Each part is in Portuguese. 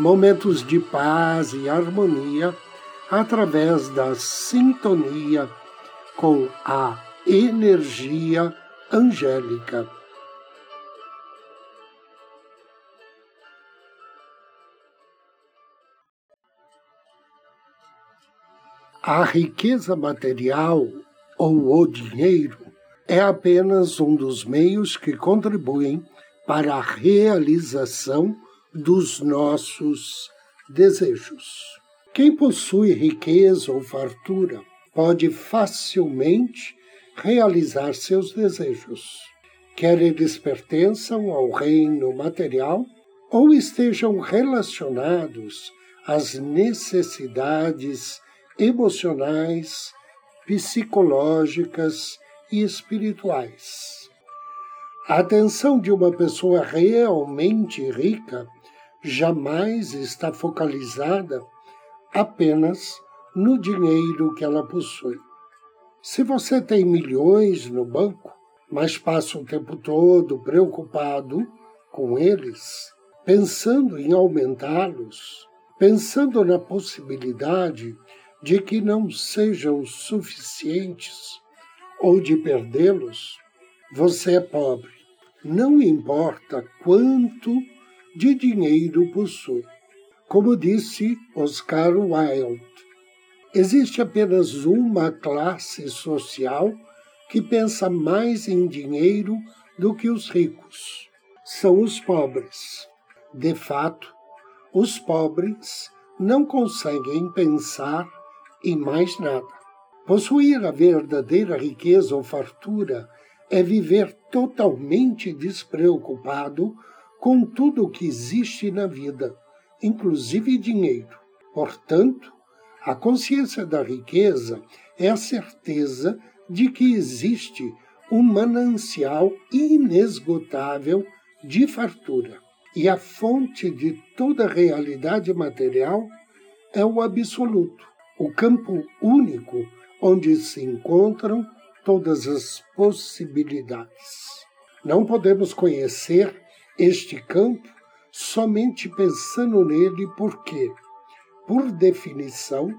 momentos de paz e harmonia através da sintonia com a energia angélica. A riqueza material ou o dinheiro é apenas um dos meios que contribuem para a realização dos nossos desejos. Quem possui riqueza ou fartura pode facilmente realizar seus desejos, quer eles pertençam ao reino material ou estejam relacionados às necessidades emocionais, psicológicas e espirituais. A atenção de uma pessoa realmente rica jamais está focalizada apenas no dinheiro que ela possui. Se você tem milhões no banco, mas passa o tempo todo preocupado com eles, pensando em aumentá-los, pensando na possibilidade de que não sejam suficientes ou de perdê-los, você é pobre. Não importa quanto de dinheiro possui. Como disse Oscar Wilde, existe apenas uma classe social que pensa mais em dinheiro do que os ricos. São os pobres. De fato, os pobres não conseguem pensar em mais nada. Possuir a verdadeira riqueza ou fartura é viver totalmente despreocupado com tudo o que existe na vida, inclusive dinheiro. Portanto, a consciência da riqueza é a certeza de que existe um manancial inesgotável de fartura. E a fonte de toda realidade material é o absoluto, o campo único onde se encontram todas as possibilidades. Não podemos conhecer este campo somente pensando nele porque, por definição,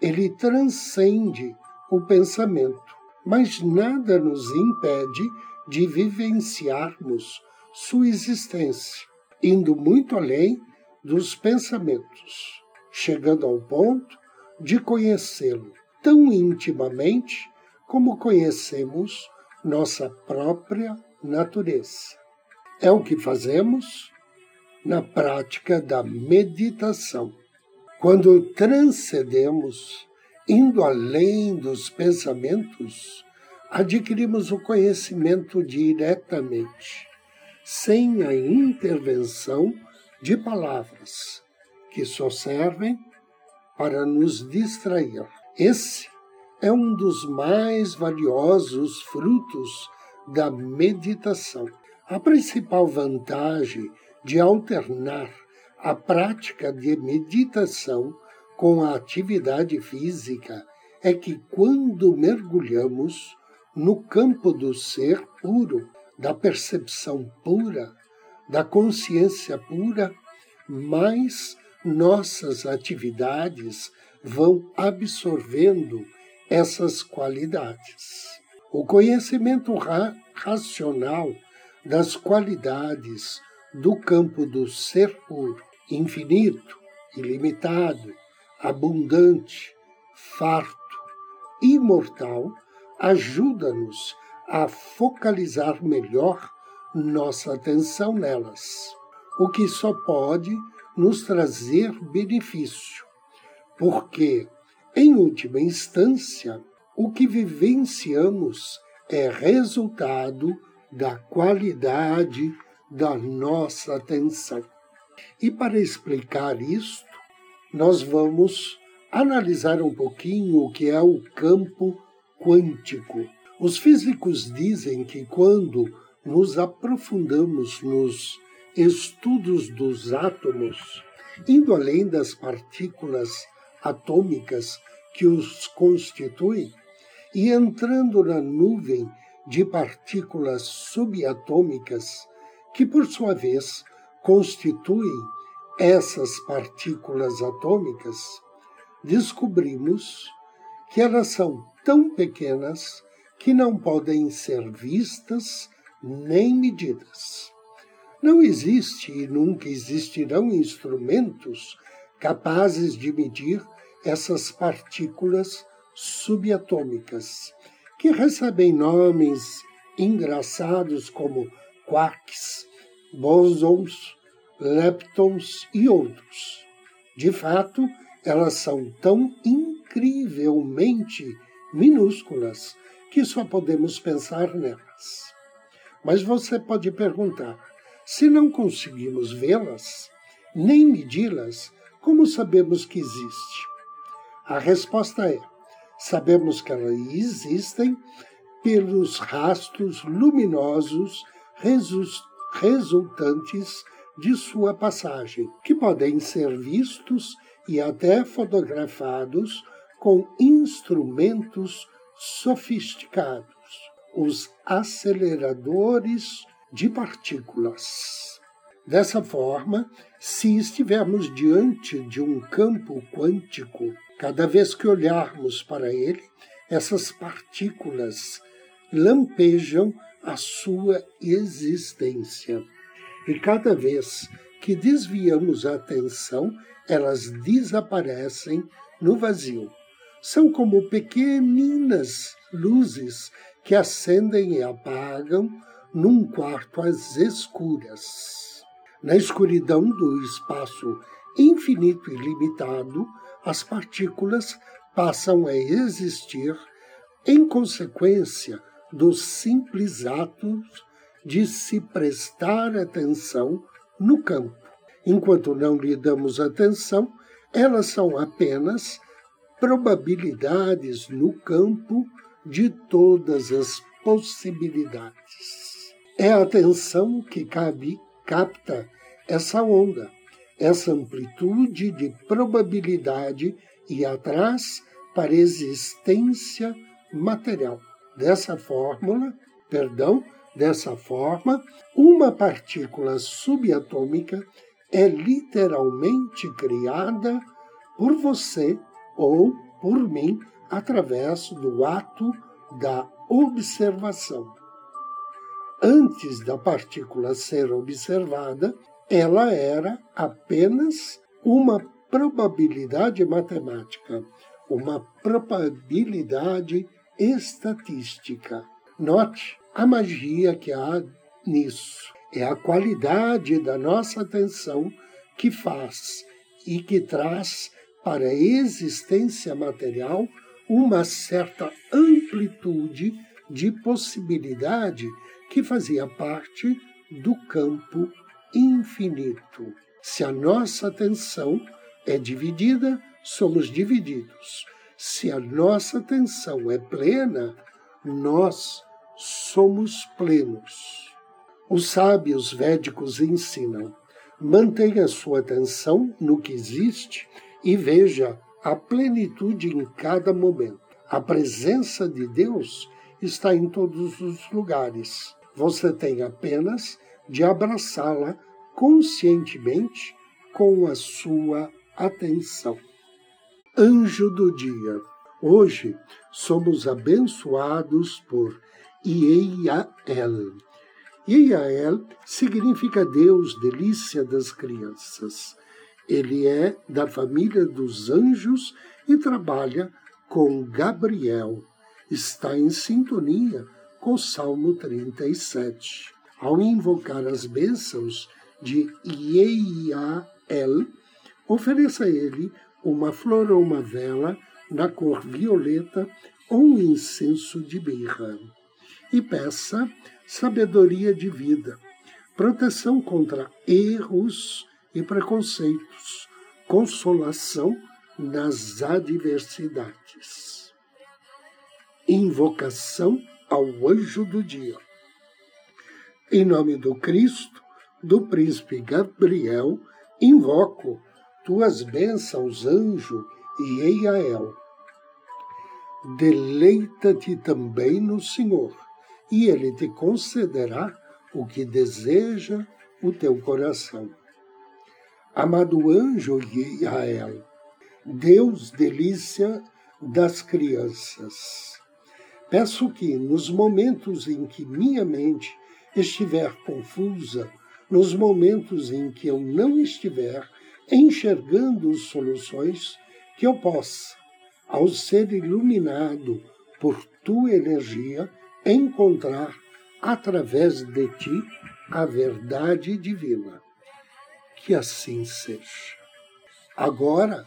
ele transcende o pensamento, mas nada nos impede de vivenciarmos sua existência, indo muito além dos pensamentos, chegando ao ponto de conhecê-lo tão intimamente como conhecemos nossa própria natureza. É o que fazemos na prática da meditação. Quando transcendemos, indo além dos pensamentos, adquirimos o conhecimento diretamente, sem a intervenção de palavras que só servem para nos distrair. Esse é um dos mais valiosos frutos da meditação. A principal vantagem de alternar a prática de meditação com a atividade física é que, quando mergulhamos no campo do ser puro, da percepção pura, da consciência pura, mais nossas atividades vão absorvendo essas qualidades. O conhecimento ra racional das qualidades do campo do ser puro, infinito, ilimitado, abundante, farto, imortal, ajuda-nos a focalizar melhor nossa atenção nelas, o que só pode nos trazer benefício, porque, em última instância, o que vivenciamos é resultado da qualidade da nossa atenção. E para explicar isto, nós vamos analisar um pouquinho o que é o campo quântico. Os físicos dizem que quando nos aprofundamos nos estudos dos átomos, indo além das partículas atômicas que os constituem e entrando na nuvem de partículas subatômicas, que por sua vez constituem essas partículas atômicas, descobrimos que elas são tão pequenas que não podem ser vistas nem medidas. Não existe e nunca existirão instrumentos capazes de medir essas partículas subatômicas, que recebem nomes engraçados como quarks, bósons, leptons e outros. De fato, elas são tão incrivelmente minúsculas que só podemos pensar nelas. Mas você pode perguntar: se não conseguimos vê-las, nem medi-las, como sabemos que existe? A resposta é: sabemos que elas existem pelos rastros luminosos resultantes de sua passagem, que podem ser vistos e até fotografados com instrumentos sofisticados, os aceleradores de partículas. Dessa forma, se estivermos diante de um campo quântico, cada vez que olharmos para ele, essas partículas lampejam a sua existência. E cada vez que desviamos a atenção, elas desaparecem no vazio. São como pequeninas luzes que acendem e apagam num quarto às escuras. Na escuridão do espaço infinito e limitado, as partículas passam a existir em consequência dos simples atos de se prestar atenção no campo. Enquanto não lhe damos atenção, elas são apenas probabilidades no campo de todas as possibilidades. É a atenção que cabe, capta essa onda, essa amplitude de probabilidade e atrás para existência material. Dessa fórmula, perdão, dessa forma, uma partícula subatômica é literalmente criada por você ou por mim através do ato da observação. Antes da partícula ser observada, ela era apenas uma probabilidade matemática, uma probabilidade estatística. Note a magia que há nisso. É a qualidade da nossa atenção que faz e que traz para a existência material uma certa amplitude de possibilidade que fazia parte do campo infinito. Se a nossa atenção é dividida, somos divididos. Se a nossa atenção é plena, nós somos plenos. Os sábios védicos ensinam: mantenha sua atenção no que existe e veja a plenitude em cada momento. A presença de Deus está em todos os lugares. Você tem apenas de abraçá-la conscientemente com a sua atenção. Anjo do dia. Hoje somos abençoados por Ieiael. Ieiael significa Deus, delícia das crianças. Ele é da família dos anjos e trabalha com Gabriel. Está em sintonia com o Salmo 37. Ao invocar as bênçãos de Ieiael, ofereça a ele uma flor ou uma vela na cor violeta ou um incenso de birra e peça sabedoria de vida, proteção contra erros e preconceitos, consolação nas adversidades. Invocação ao anjo do dia. Em nome do Cristo, do príncipe Gabriel, invoco tuas bênçãos, anjo e Eiael. Deleita-te também no Senhor, e Ele te concederá o que deseja o teu coração. Amado anjo Eiael, Deus delícia das crianças. Peço que, nos momentos em que minha mente estiver confusa, nos momentos em que eu não estiver enxergando soluções, que eu possa, ao ser iluminado por tua energia, encontrar através de ti a verdade divina. Que assim seja. Agora,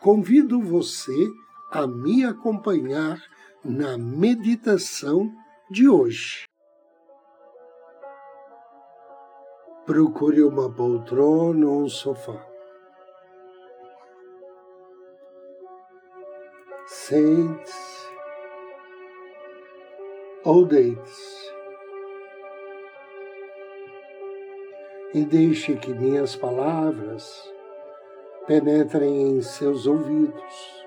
convido você a me acompanhar na meditação de hoje. Procure uma poltrona ou um sofá. Sente-se ou deite-se e deixe que minhas palavras penetrem em seus ouvidos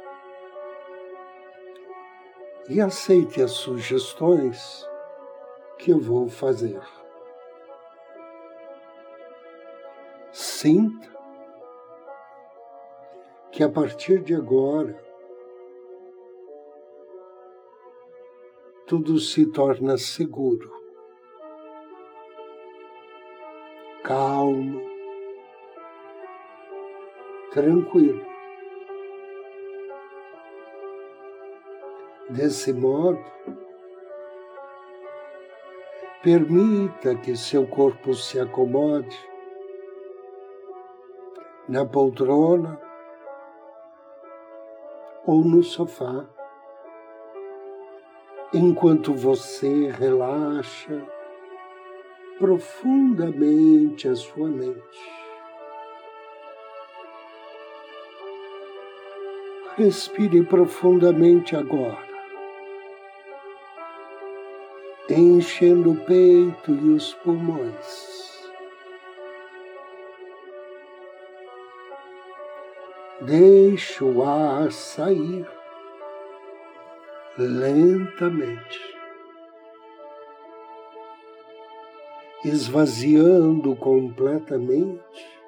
e aceite as sugestões que eu vou fazer. Sinta que a partir de agora tudo se torna seguro, calmo, tranquilo. Desse modo, permita que seu corpo se acomode na poltrona ou no sofá, enquanto você relaxa profundamente a sua mente. Respire profundamente agora, enchendo o peito e os pulmões. Ar sair lentamente, esvaziando completamente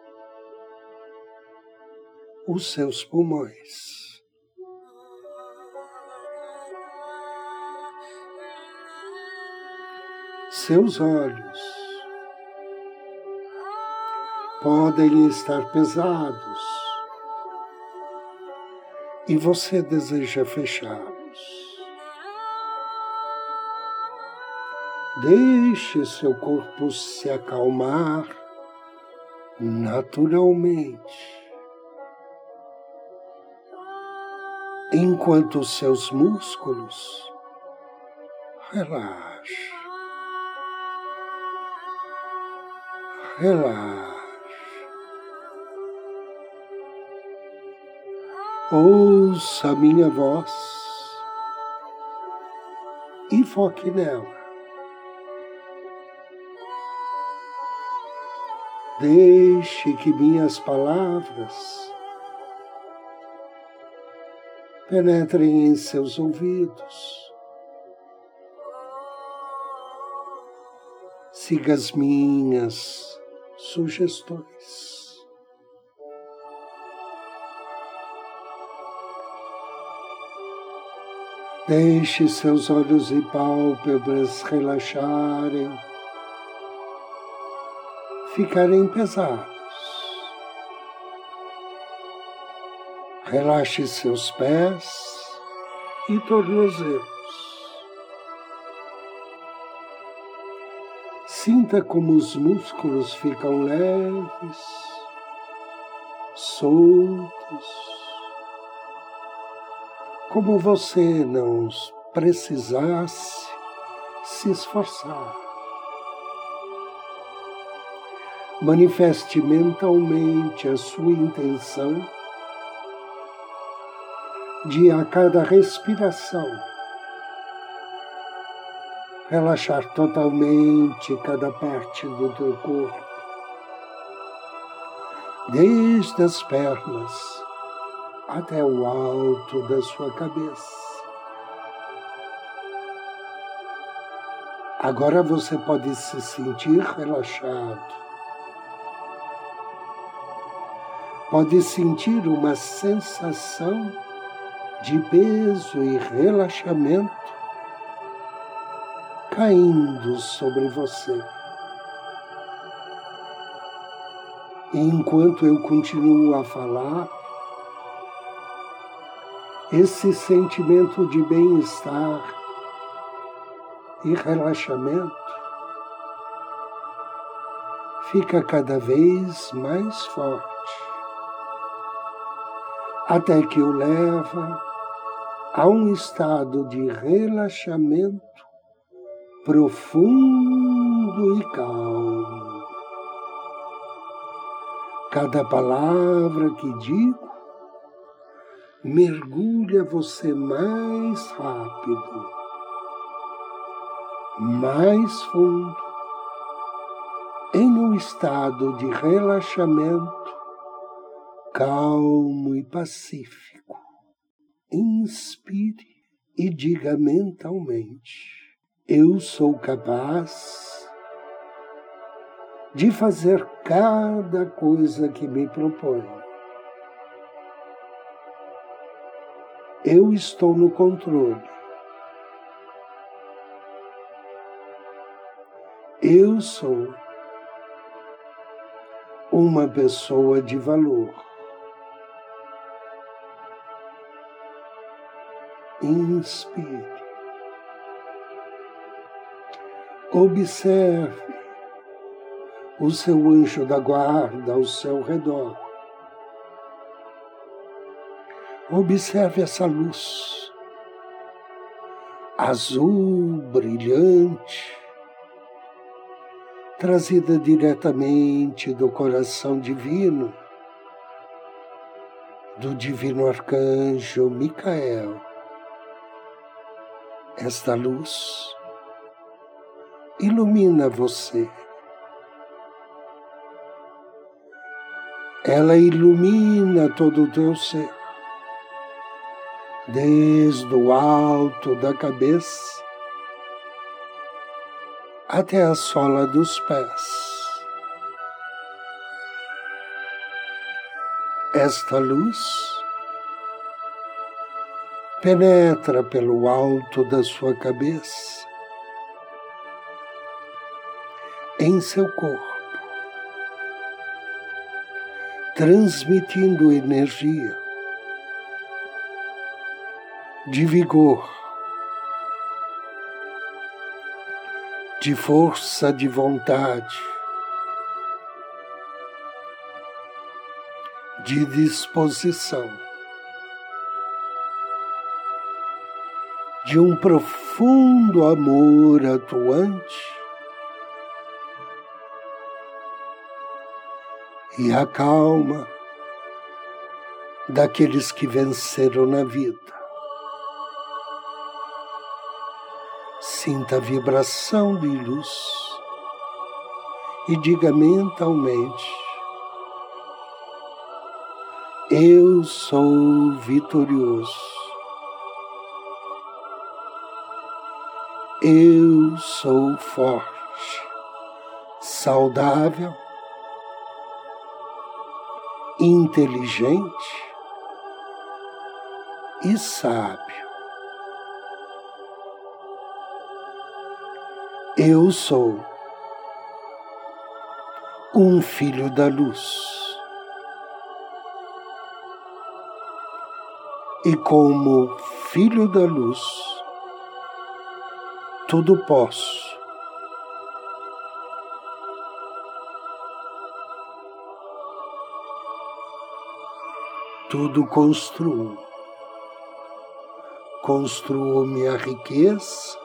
os seus pulmões. seus olhos podem estar pesados e você deseja fechá-los. Deixe seu corpo se acalmar naturalmente, enquanto seus músculos relaxam. relaxe. Ouça a minha voz e foque nela. Deixe que minhas palavras penetrem em seus ouvidos. Siga as minhas sugestões. Deixe seus olhos e pálpebras relaxarem, ficarem pesados. Relaxe seus pés e tornozelos. Sinta como os músculos ficam leves, soltos, como você não precisasse se esforçar. Manifeste mentalmente a sua intenção de a cada respiração relaxar totalmente cada parte do teu corpo, desde as pernas até o alto da sua cabeça. Agora você pode se sentir relaxado. Pode sentir uma sensação de peso e relaxamento caindo sobre você. E enquanto eu continuo a falar, esse sentimento de bem-estar e relaxamento fica cada vez mais forte, até que o leva a um estado de relaxamento profundo e calmo. Cada palavra que digo mergulha você mais rápido, mais fundo, em um estado de relaxamento calmo e pacífico. Inspire e diga mentalmente eu sou capaz de fazer cada coisa que me proponho. Eu estou no controle. Eu sou uma pessoa de valor. Inspire. Observe o seu anjo da guarda ao seu redor. Observe essa luz azul brilhante, trazida diretamente do coração divino, do divino arcanjo Micael. Esta luz ilumina você. Ela ilumina todo o teu ser, desde o alto da cabeça até a sola dos pés. Esta luz penetra pelo alto da sua cabeça em seu corpo, transmitindo energia de vigor, de força de vontade, de disposição, de um profundo amor atuante e a calma daqueles que venceram na vida. Sinta a vibração de luz e diga mentalmente: Eu sou vitorioso. Eu sou forte, saudável inteligente e sábio. Eu sou um filho da luz. E como filho da luz, tudo posso tudo construo. Construo minha riqueza,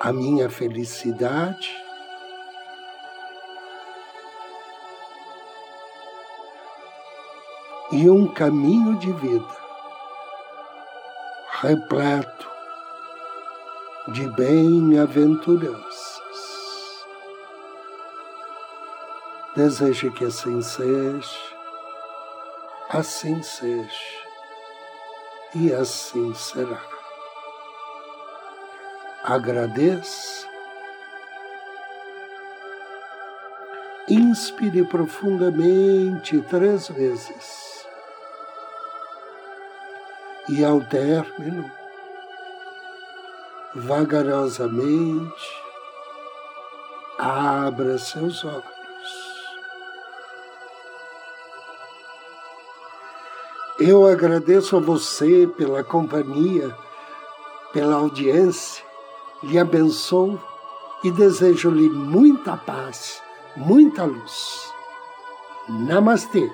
a minha felicidade, e um caminho de vida repleto de bem-aventuranças. Desejo que assim seja, assim seja e assim será. Agradeça, inspire profundamente três vezes. E ao término, vagarosamente, abra seus olhos. Eu agradeço a você pela companhia, pela audiência, lhe abençoo e desejo-lhe muita paz, muita luz. Namastê.